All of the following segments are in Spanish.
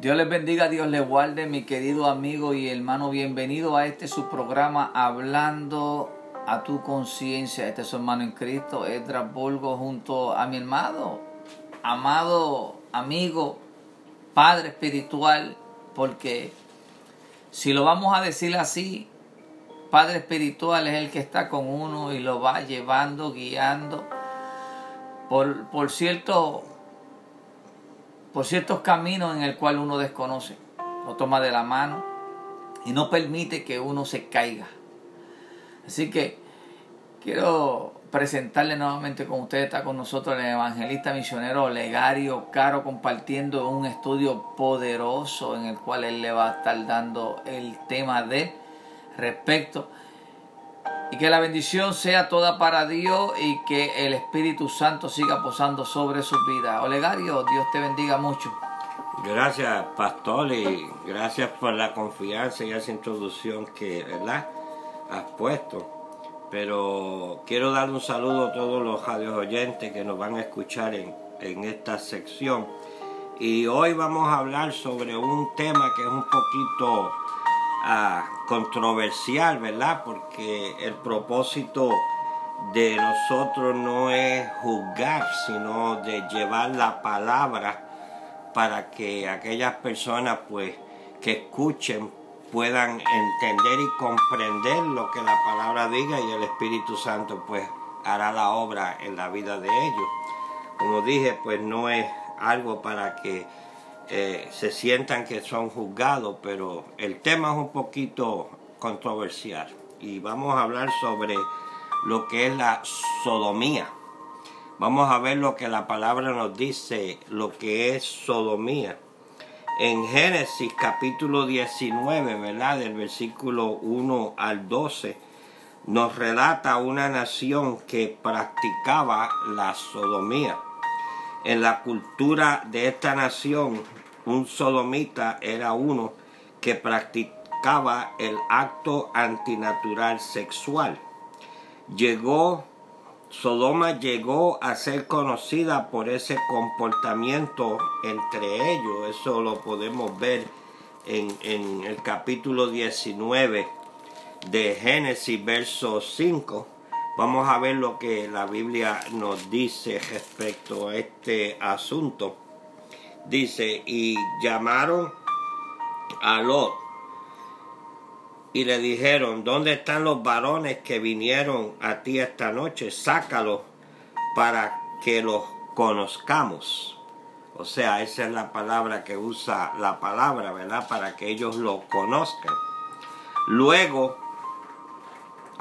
Dios les bendiga, Dios les guarde, mi querido amigo y hermano. Bienvenido a este su programa Hablando a tu conciencia. Este es su hermano en Cristo, Edras Volgo, junto a mi hermano, amado amigo, padre espiritual, porque si lo vamos a decir así, Padre espiritual es el que está con uno y lo va llevando, guiando por, por cierto por ciertos caminos en el cual uno desconoce. Lo toma de la mano y no permite que uno se caiga. Así que quiero presentarle nuevamente con ustedes, está con nosotros el evangelista misionero Legario Caro compartiendo un estudio poderoso en el cual él le va a estar dando el tema de respecto y que la bendición sea toda para Dios y que el Espíritu Santo siga posando sobre su vida. Olegario, Dios te bendiga mucho. Gracias, pastor, y gracias por la confianza y esa introducción que, ¿verdad?, has puesto. Pero quiero dar un saludo a todos los radios oyentes que nos van a escuchar en, en esta sección. Y hoy vamos a hablar sobre un tema que es un poquito controversial, ¿verdad? Porque el propósito de nosotros no es juzgar, sino de llevar la palabra para que aquellas personas pues que escuchen puedan entender y comprender lo que la palabra diga y el Espíritu Santo pues hará la obra en la vida de ellos. Como dije, pues no es algo para que eh, se sientan que son juzgados, pero el tema es un poquito controversial y vamos a hablar sobre lo que es la sodomía. Vamos a ver lo que la palabra nos dice, lo que es sodomía. En Génesis capítulo 19, ¿verdad? Del versículo 1 al 12, nos relata una nación que practicaba la sodomía. En la cultura de esta nación un sodomita era uno que practicaba el acto antinatural sexual. Llegó, Sodoma llegó a ser conocida por ese comportamiento entre ellos. Eso lo podemos ver en, en el capítulo 19 de Génesis, verso 5. Vamos a ver lo que la Biblia nos dice respecto a este asunto. Dice, y llamaron a Lot y le dijeron, ¿dónde están los varones que vinieron a ti esta noche? Sácalos para que los conozcamos. O sea, esa es la palabra que usa la palabra, ¿verdad? Para que ellos lo conozcan. Luego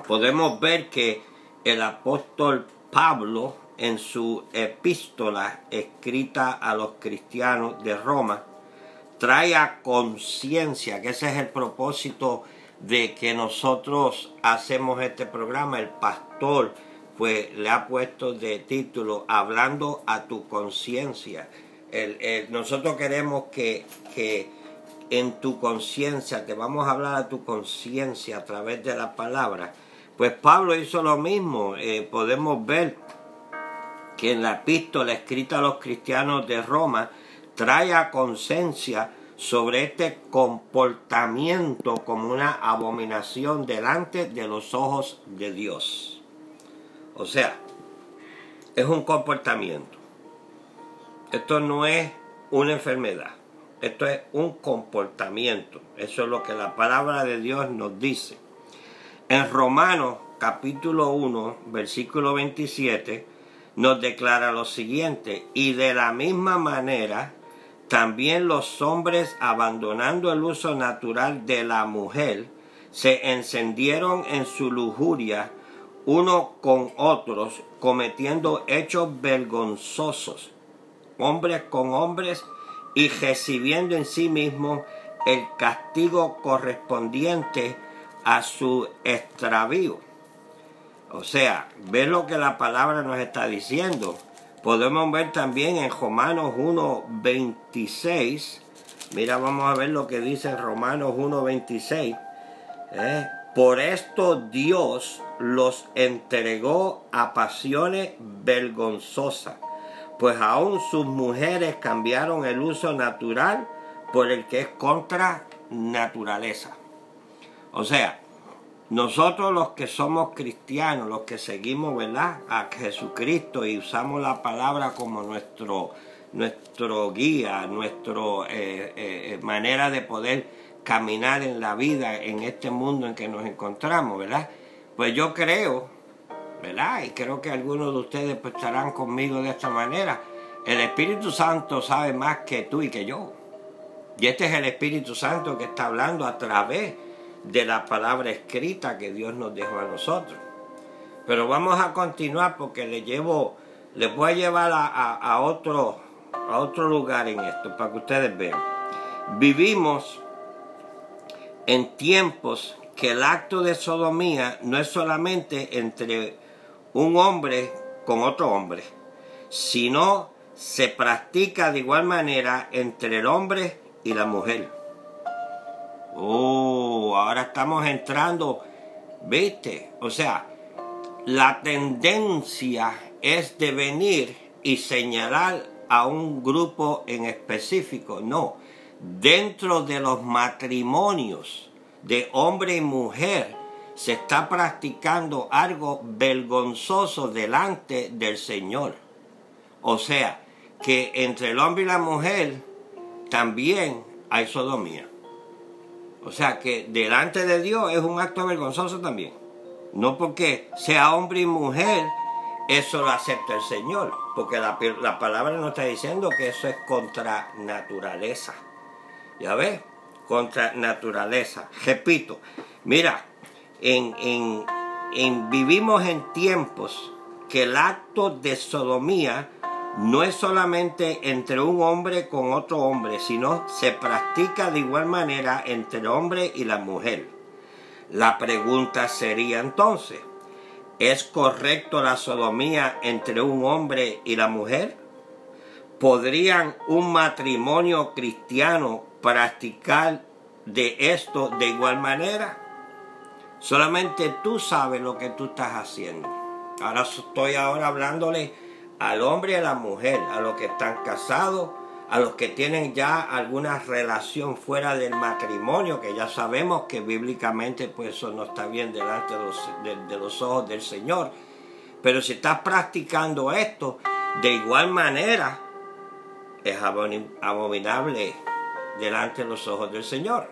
podemos ver que el apóstol Pablo en su epístola escrita a los cristianos de Roma, trae a conciencia, que ese es el propósito de que nosotros hacemos este programa, el pastor pues le ha puesto de título Hablando a tu conciencia. nosotros queremos que, que en tu conciencia, te vamos a hablar a tu conciencia a través de la palabra. Pues Pablo hizo lo mismo, eh, podemos ver que en la epístola escrita a los cristianos de Roma trae a conciencia sobre este comportamiento como una abominación delante de los ojos de Dios. O sea, es un comportamiento. Esto no es una enfermedad. Esto es un comportamiento. Eso es lo que la palabra de Dios nos dice. En Romanos capítulo 1, versículo 27, nos declara lo siguiente, y de la misma manera, también los hombres, abandonando el uso natural de la mujer, se encendieron en su lujuria uno con otros, cometiendo hechos vergonzosos, hombres con hombres, y recibiendo en sí mismos el castigo correspondiente a su extravío. O sea, ver lo que la palabra nos está diciendo. Podemos ver también en Romanos 1.26. Mira, vamos a ver lo que dice en Romanos 1.26. ¿eh? Por esto Dios los entregó a pasiones vergonzosas, pues aún sus mujeres cambiaron el uso natural por el que es contra naturaleza. O sea, nosotros los que somos cristianos, los que seguimos, ¿verdad? A Jesucristo y usamos la palabra como nuestro, nuestro guía, nuestra eh, eh, manera de poder caminar en la vida, en este mundo en que nos encontramos, ¿verdad? Pues yo creo, ¿verdad? Y creo que algunos de ustedes pues, estarán conmigo de esta manera. El Espíritu Santo sabe más que tú y que yo. Y este es el Espíritu Santo que está hablando a través de la palabra escrita que Dios nos dejó a nosotros. Pero vamos a continuar porque le llevo, les voy a llevar a, otro, a otro lugar en esto para que ustedes vean. Vivimos en tiempos que el acto de sodomía no es solamente entre un hombre con otro hombre, sino se practica de igual manera entre el hombre y la mujer. Oh, ahora estamos entrando, ¿viste? O sea, la tendencia es de venir y señalar a un grupo en específico. No, dentro de los matrimonios de hombre y mujer se está practicando algo vergonzoso delante del Señor. O sea, que entre el hombre y la mujer también hay sodomía. O sea que delante de Dios es un acto vergonzoso también. No porque sea hombre y mujer, eso lo acepta el Señor. Porque la, palabra nos está diciendo que eso es contra naturaleza. ¿Ya ves? Contra naturaleza. Repito, mira, en, en, vivimos en tiempos que el acto de sodomía no es solamente entre un hombre con otro hombre, sino se practica de igual manera entre el hombre y la mujer. La pregunta sería entonces, ¿es correcto la sodomía entre un hombre y la mujer? ¿Podrían un matrimonio cristiano practicar de esto de igual manera? Solamente tú sabes lo que tú estás haciendo. Ahora estoy ahora hablándole al hombre y a la mujer, a los que están casados, a los que tienen ya alguna relación fuera del matrimonio, que ya sabemos que bíblicamente pues eso no está bien delante de los, de los ojos del Señor. Pero si estás practicando esto, de igual manera es abominable delante de los ojos del Señor.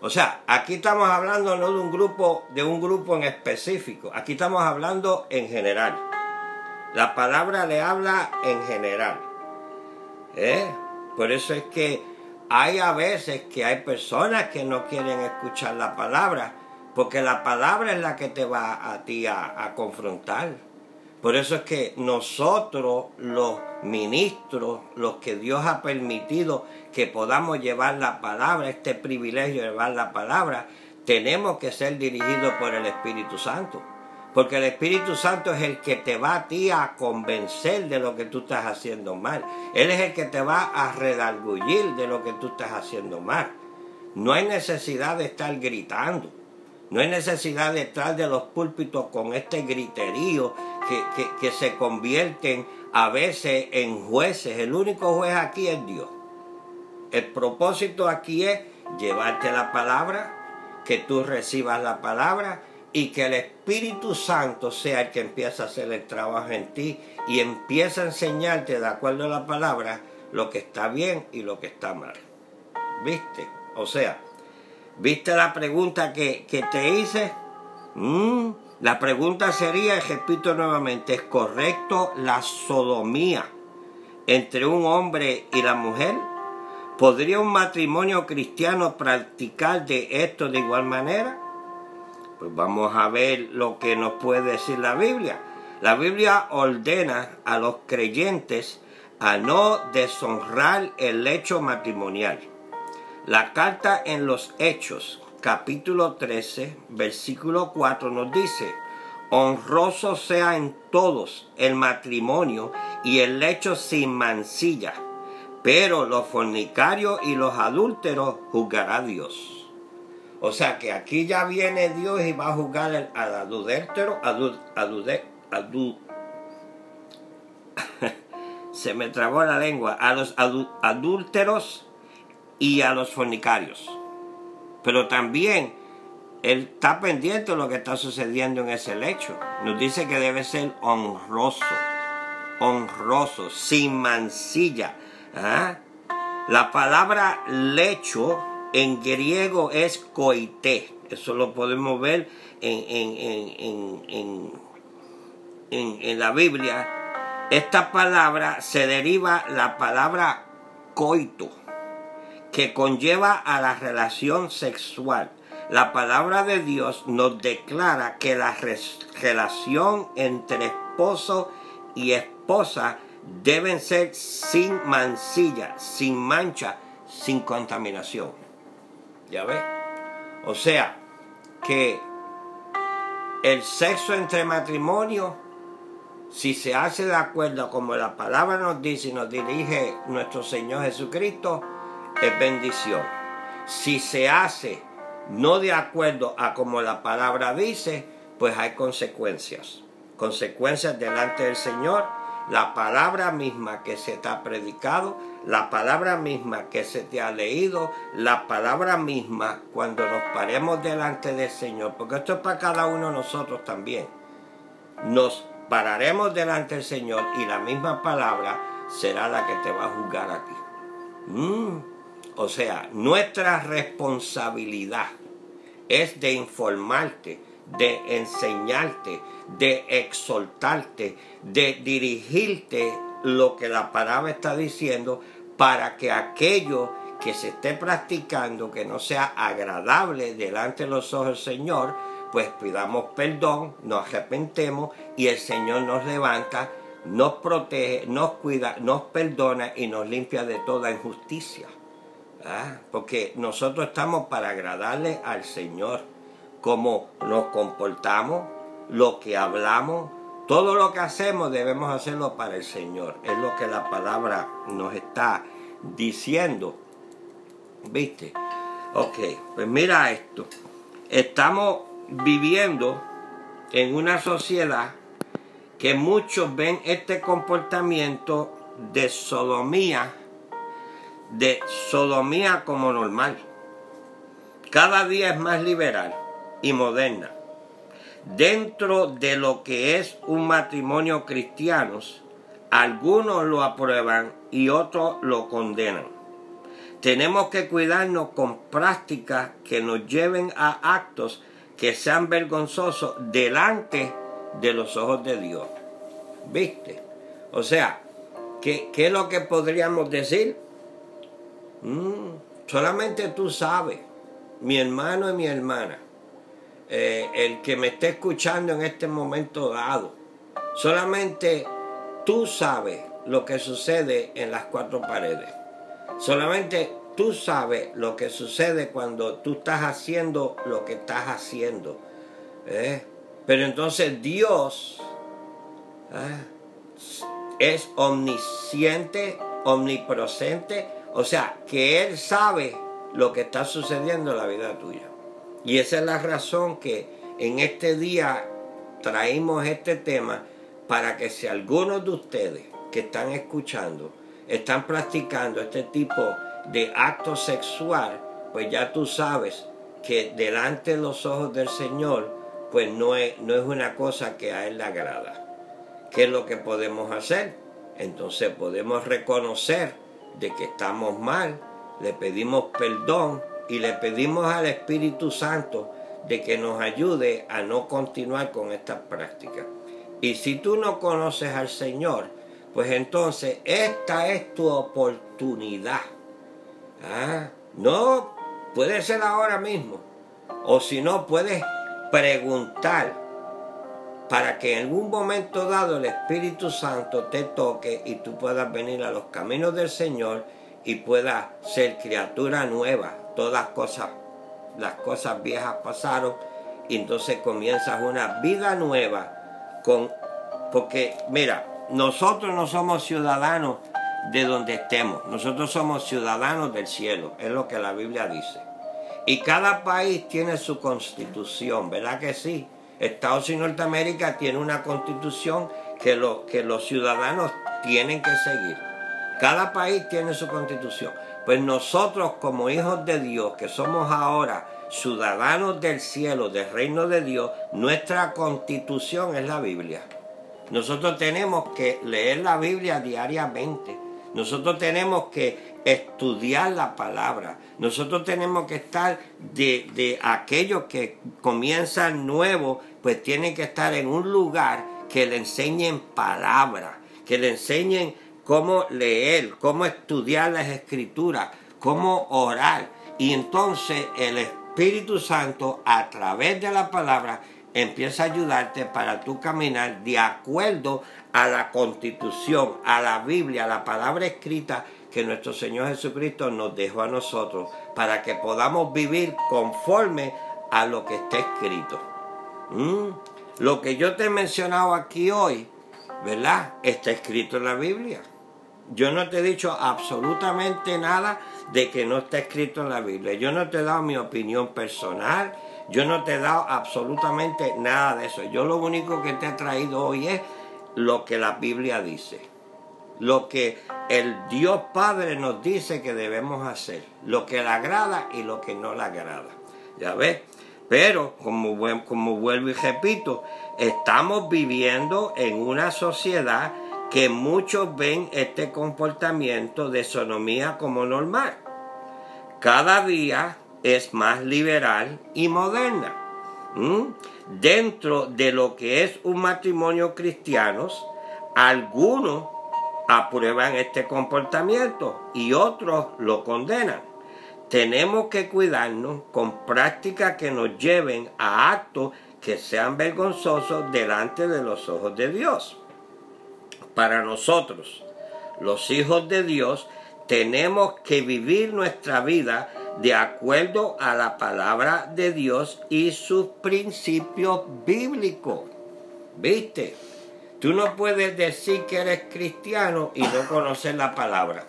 O sea, aquí estamos hablando no de un grupo, de un grupo en específico, aquí estamos hablando en general. La palabra le habla en general. ¿Eh? Por eso es que hay a veces que hay personas que no quieren escuchar la palabra, porque la palabra es la que te va a ti a, confrontar. Por eso es que nosotros, los ministros, los que Dios ha permitido que podamos llevar la palabra, este privilegio de llevar la palabra, tenemos que ser dirigidos por el Espíritu Santo. Porque el Espíritu Santo es el que te va a ti a convencer de lo que tú estás haciendo mal. Él es el que te va a redargullir de lo que tú estás haciendo mal. No hay necesidad de estar gritando. No hay necesidad de estar de los púlpitos con este griterío que, que se convierten a veces en jueces. El único juez aquí es Dios. El propósito aquí es llevarte la palabra, que tú recibas la palabra y que el Espíritu Santo sea el que empiece a hacer el trabajo en ti y empieza a enseñarte de acuerdo a la palabra lo que está bien y lo que está mal. ¿Viste? O sea, ¿viste la pregunta que, te hice? Mm, la pregunta sería, repito nuevamente, ¿es correcto la sodomía entre un hombre y la mujer? ¿Podría un matrimonio cristiano practicar de esto de igual manera? Pues vamos a ver lo que nos puede decir la Biblia. La Biblia ordena a los creyentes a no deshonrar el hecho matrimonial. La carta en los Hechos, capítulo 13, versículo 4 nos dice, honroso sea en todos el matrimonio y el lecho sin mancilla, pero los fornicarios y los adúlteros juzgará Dios. O sea que aquí ya viene Dios y va a juzgar al adúltero, se me trabó la lengua, a los adúlteros y a los fornicarios. Pero también él está pendiente de lo que está sucediendo en ese lecho. Nos dice que debe ser honroso, honroso, sin mancilla. ¿ah? La palabra lecho en griego es coité. Eso lo podemos ver en, en, en, en, la Biblia. Esta palabra se deriva la palabra coito, que conlleva a la relación sexual la palabra de Dios nos declara que la relación entre esposo y esposa deben ser sin mancilla, sin mancha, sin contaminación. ¿Ya ve? O sea, que el sexo entre matrimonio, si se hace de acuerdo como la palabra nos dice y nos dirige nuestro Señor Jesucristo, es bendición. Si se hace no de acuerdo a como la palabra dice, pues hay consecuencias. Consecuencias delante del Señor, la palabra misma que se ha predicado, la palabra misma que se te ha leído, la palabra misma cuando nos paremos delante del Señor, porque esto es para cada uno de nosotros también. Nos pararemos delante del Señor y la misma palabra será la que te va a juzgar a ti. Mm. O sea, nuestra responsabilidad es de informarte, de enseñarte, de exhortarte, de dirigirte lo que la palabra está diciendo para que aquello que se esté practicando, que no sea agradable delante de los ojos del Señor, pues pidamos perdón, nos arrepentemos y el Señor nos levanta, nos protege, nos cuida, nos perdona y nos limpia de toda injusticia. ¿Ah? porque nosotros estamos para agradarle al Señor, como nos comportamos, lo que hablamos, todo lo que hacemos debemos hacerlo para el Señor. Es lo que la palabra nos está diciendo. ¿Viste? Ok, pues mira esto. Estamos viviendo en una sociedad que muchos ven este comportamiento de sodomía de sodomía como normal. Cada día es más liberal y moderna. Dentro de lo que es un matrimonio cristiano, algunos lo aprueban y otros lo condenan. Tenemos que cuidarnos con prácticas que nos lleven a actos que sean vergonzosos delante de los ojos de Dios. ¿Viste? O sea, ¿qué, qué es lo que podríamos decir? Mm, solamente tú sabes, mi hermano y mi hermana, eh, el que me esté escuchando en este momento dado, solamente tú sabes lo que sucede en las cuatro paredes. Solamente tú sabes lo que sucede cuando tú estás haciendo lo que estás haciendo. ¿eh? Pero entonces Dios ¿eh? es omnisciente, omnipresente o sea, que Él sabe lo que está sucediendo en la vida tuya. Y esa es la razón que en este día traímos este tema para que si algunos de ustedes que están escuchando están practicando este tipo de acto sexual, pues ya tú sabes que delante de los ojos del Señor, pues no es, no es una cosa que a Él le agrada. ¿Qué es lo que podemos hacer? Entonces podemos reconocer de que estamos mal, le pedimos perdón y le pedimos al Espíritu Santo de que nos ayude a no continuar con estas prácticas. Y si tú no conoces al Señor, pues entonces esta es tu oportunidad. Ah, no, puede ser ahora mismo. O si no, puedes preguntar para que en algún momento dado el Espíritu Santo te toque y tú puedas venir a los caminos del Señor y puedas ser criatura nueva. Todas cosas, las cosas viejas pasaron y entonces comienzas una vida nueva con porque mira, nosotros no somos ciudadanos de donde estemos, nosotros somos ciudadanos del cielo, es lo que la Biblia dice. Y cada país tiene su constitución, ¿verdad que sí? Estados Unidos de Norteamérica tiene una constitución que, que los ciudadanos tienen que seguir. Cada país tiene su constitución. Pues nosotros como hijos de Dios, que somos ahora ciudadanos del cielo, del reino de Dios, nuestra constitución es la Biblia. Nosotros tenemos que leer la Biblia diariamente. Nosotros tenemos que estudiar la palabra. Nosotros tenemos que estar de, de aquellos que comienzan nuevos, pues tienen que estar en un lugar que le enseñen palabra, que le enseñen cómo leer, cómo estudiar las escrituras, cómo orar. Y entonces el Espíritu Santo a través de la palabra empieza a ayudarte para tú caminar de acuerdo a la constitución, a la Biblia, a la palabra escrita que nuestro Señor Jesucristo nos dejó a nosotros, para que podamos vivir conforme a lo que está escrito. ¿Mm? Lo que yo te he mencionado aquí hoy, ¿verdad? Está escrito en la Biblia. Yo no te he dicho absolutamente nada de que no está escrito en la Biblia. Yo no te he dado mi opinión personal. Yo no te he dado absolutamente nada de eso. Yo lo único que te he traído hoy es lo que la Biblia dice. Lo que el Dios Padre nos dice que debemos hacer. Lo que le agrada y lo que no le agrada. ¿Ya ves? Pero, como, como vuelvo y repito, estamos viviendo en una sociedad que muchos ven este comportamiento de sonomía como normal. Cada día es más liberal y moderna. Dentro de lo que es un matrimonio cristiano, algunos aprueban este comportamiento y otros lo condenan. Tenemos que cuidarnos con prácticas que nos lleven a actos que sean vergonzosos delante de los ojos de Dios para nosotros, los hijos de Dios, tenemos que vivir nuestra vida de acuerdo a la palabra de Dios y sus principios bíblicos. ¿Viste? Tú no puedes decir que eres cristiano y no conocer la palabra.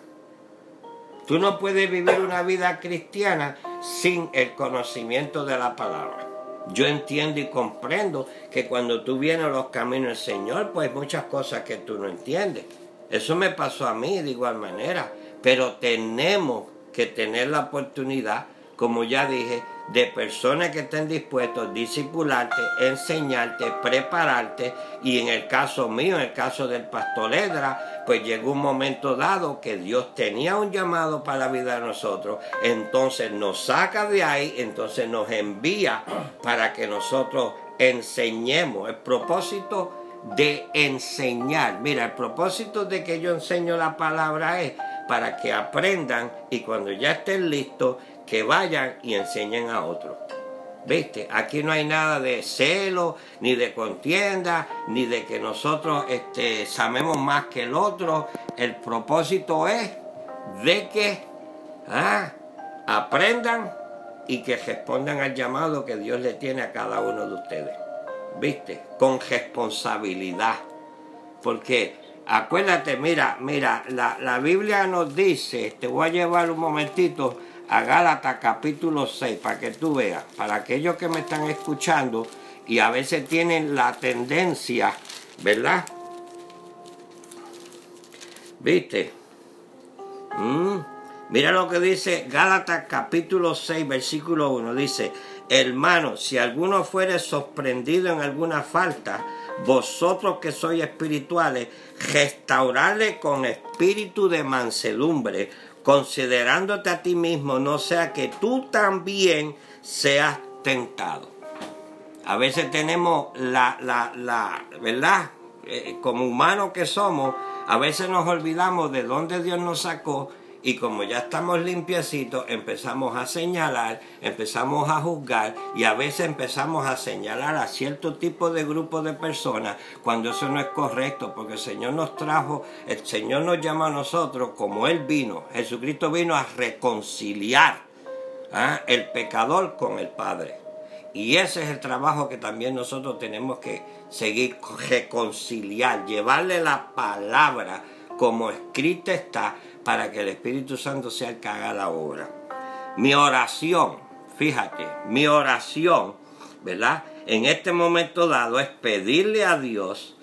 Tú no puedes vivir una vida cristiana sin el conocimiento de la palabra. Yo entiendo y comprendo que cuando tú vienes a los caminos del Señor, pues muchas cosas que tú no entiendes. Eso me pasó a mí de igual manera. Pero tenemos que tener la oportunidad, como ya dije, de personas que estén dispuestos a discipularte, enseñarte, prepararte. Y en el caso mío, en el caso del pastor Edra, pues llegó un momento dado que Dios tenía un llamado para la vida de nosotros. Entonces nos saca de ahí, entonces nos envía para que nosotros enseñemos. El propósito de enseñar. Mira, el propósito de que yo enseño la palabra es para que aprendan y cuando ya estén listos, que vayan y enseñen a otros. ¿Viste? Aquí no hay nada de celo, ni de contienda, ni de que nosotros este, sabemos más que el otro. El propósito es de que ah, aprendan y que respondan al llamado que Dios le tiene a cada uno de ustedes. ¿Viste? Con responsabilidad. Porque acuérdate, mira, mira, la, la Biblia nos dice, te voy a llevar un momentito a Gálatas capítulo 6 para que tú veas, para aquellos que me están escuchando y a veces tienen la tendencia, ¿verdad? ¿Viste? Mm. Mira lo que dice Gálatas capítulo 6 versículo 1. Dice, hermano, si alguno fuere sorprendido en alguna falta, vosotros que sois espirituales, restaurarle con espíritu de mansedumbre considerándote a ti mismo, no sea que tú también seas tentado. A veces tenemos la, la, la ¿verdad? Eh, como humanos que somos, a veces nos olvidamos de dónde Dios nos sacó y como ya estamos limpiecitos, empezamos a señalar, empezamos a juzgar y a veces empezamos a señalar a cierto tipo de grupo de personas cuando eso no es correcto, porque el Señor nos trajo, el Señor nos llama a nosotros como Él vino. Jesucristo vino a reconciliar ¿ah? el pecador con el Padre. Y ese es el trabajo que también nosotros tenemos que seguir reconciliar, llevarle la palabra como escrita está para que el Espíritu Santo sea el que haga la obra. Mi oración, fíjate, mi oración, ¿verdad? En este momento dado es pedirle a Dios,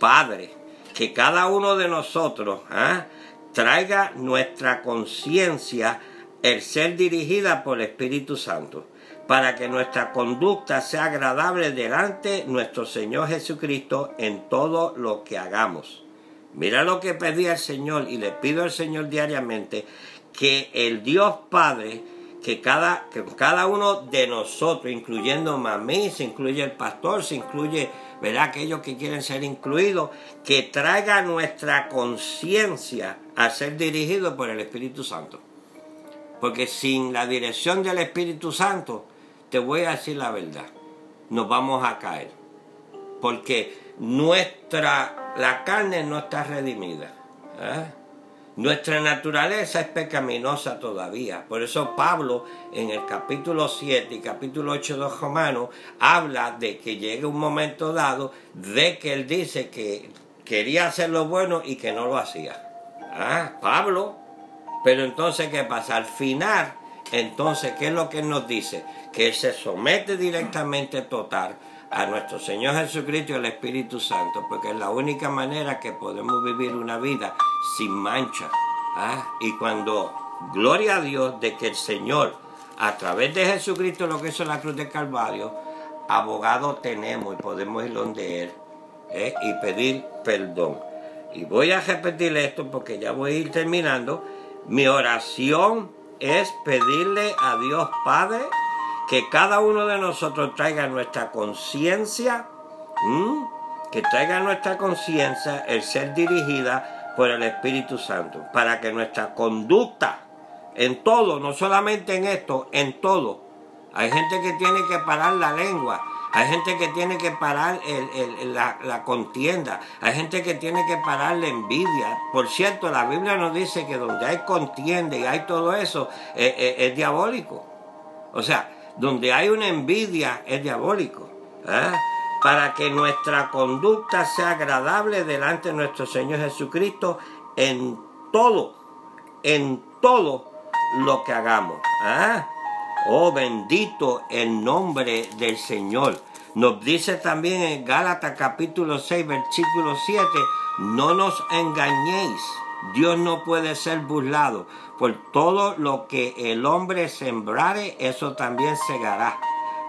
Padre, que cada uno de nosotros ¿ah? traiga nuestra conciencia el ser dirigida por el Espíritu Santo, para que nuestra conducta sea agradable delante de nuestro Señor Jesucristo en todo lo que hagamos. Mira lo que pedí al Señor y le pido al Señor diariamente, que el Dios Padre, que cada, que cada uno de nosotros, incluyendo mí, se incluye el pastor, se incluye ¿verdad? aquellos que quieren ser incluidos, que traiga nuestra conciencia a ser dirigido por el Espíritu Santo. Porque sin la dirección del Espíritu Santo, te voy a decir la verdad, nos vamos a caer. Porque nuestra, la carne no está redimida. ¿eh? Nuestra naturaleza es pecaminosa todavía. Por eso Pablo en el capítulo 7 y capítulo 8 de Romanos habla de que llega un momento dado de que él dice que quería hacer lo bueno y que no lo hacía. Ah, Pablo. Pero entonces, ¿qué pasa? Al final, entonces, ¿qué es lo que nos dice? Que se somete directamente total a nuestro Señor Jesucristo y al Espíritu Santo, porque es la única manera que podemos vivir una vida sin mancha. ¿ah? Y cuando, gloria a Dios, de que el Señor, a través de Jesucristo, lo que hizo la cruz de Calvario, abogado tenemos y podemos ir donde Él ¿eh? y pedir perdón. Y voy a repetir esto porque ya voy a ir terminando. Mi oración es pedirle a Dios Padre que cada uno de nosotros traiga nuestra conciencia, que traiga nuestra conciencia el ser dirigida por el Espíritu Santo, para que nuestra conducta en todo, no solamente en esto, en todo. Hay gente que tiene que parar la lengua, hay gente que tiene que parar la, contienda, hay gente que tiene que parar la envidia. Por cierto, la Biblia nos dice que donde hay contienda y hay todo eso, eh, eh, es diabólico. O sea, donde hay una envidia es diabólico. ¿eh? Para que nuestra conducta sea agradable delante de nuestro Señor Jesucristo en todo, en todo lo que hagamos. ¿eh? Oh, bendito el nombre del Señor. Nos dice también en Gálatas capítulo 6, versículo 7, no nos engañéis, Dios no puede ser burlado por todo lo que el hombre sembrare, eso también segará.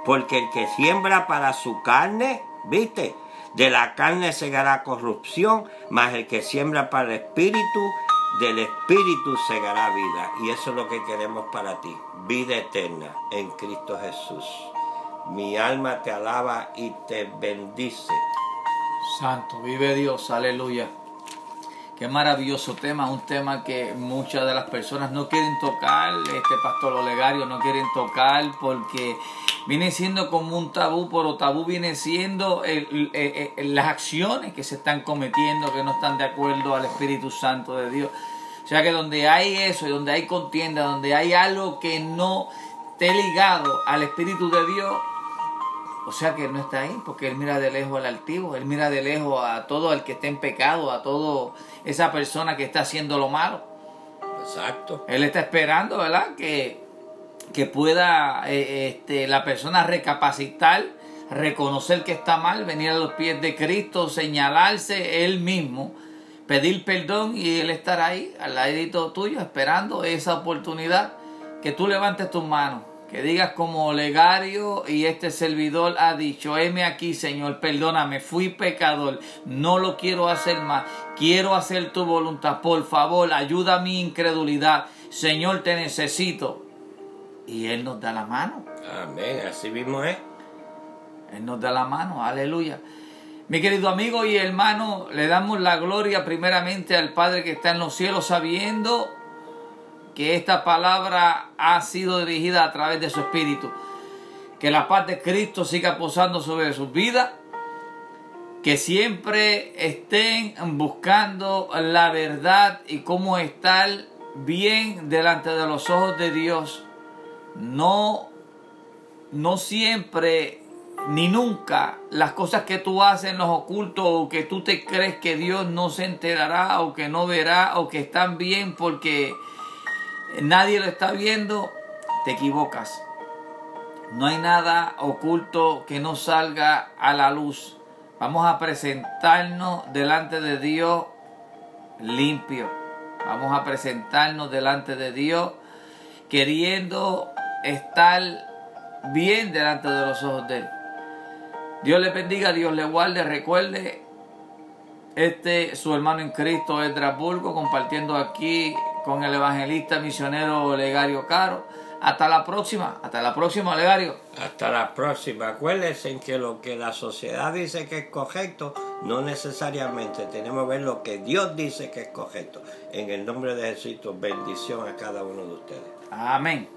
Porque el que siembra para su carne, viste, de la carne segará corrupción, mas el que siembra para el espíritu, del espíritu segará vida. Y eso es lo que queremos para ti, vida eterna en Cristo Jesús. Mi alma te alaba y te bendice. Santo, vive Dios, aleluya. Qué maravilloso tema, un tema que muchas de las personas no quieren tocar, este pastor Olegario no quieren tocar porque viene siendo como un tabú, pero tabú viene siendo las acciones que se están cometiendo que no están de acuerdo al Espíritu Santo de Dios. O sea que donde hay eso, donde hay contienda, donde hay algo que no esté ligado al Espíritu de Dios, o sea que Él no está ahí, porque Él mira de lejos al altivo, Él mira de lejos a todo el que está en pecado, a toda esa persona que está haciendo lo malo. Exacto. Él está esperando, ¿verdad? Que, que pueda eh, este, la persona recapacitar, reconocer que está mal, venir a los pies de Cristo, señalarse Él mismo, pedir perdón y Él estar ahí, al ladito tuyo, esperando esa oportunidad que tú levantes tus manos que digas como Legario y este servidor ha dicho, heme aquí Señor, perdóname, fui pecador, no lo quiero hacer más, quiero hacer tu voluntad, por favor, ayuda a mi incredulidad, Señor, te necesito. Y Él nos da la mano. Amén, así mismo es. Él nos da la mano, aleluya. Mi querido amigo y hermano, le damos la gloria primeramente al Padre que está en los cielos, sabiendo que esta palabra ha sido dirigida a través de su espíritu. Que la paz de Cristo siga posando sobre sus vidas. Que siempre estén buscando la verdad y cómo estar bien delante de los ojos de Dios. No, no siempre ni nunca las cosas que tú haces en los ocultos o que tú te crees que Dios no se enterará o que no verá o que están bien porque nadie lo está viendo, te equivocas. No hay nada oculto que no salga a la luz. Vamos a presentarnos delante de Dios limpio. Vamos a presentarnos delante de Dios queriendo estar bien delante de los ojos de Él. Dios le bendiga, Dios le guarde. Recuerde, este su hermano en Cristo, Edras Burgo, compartiendo aquí con el evangelista misionero Legario Caro. Hasta la próxima, hasta la próxima, Legario. Hasta la próxima. Acuérdense que lo que la sociedad dice que es correcto, no necesariamente tenemos que ver lo que Dios dice que es correcto. En el nombre de Jesús, bendición a cada uno de ustedes. Amén.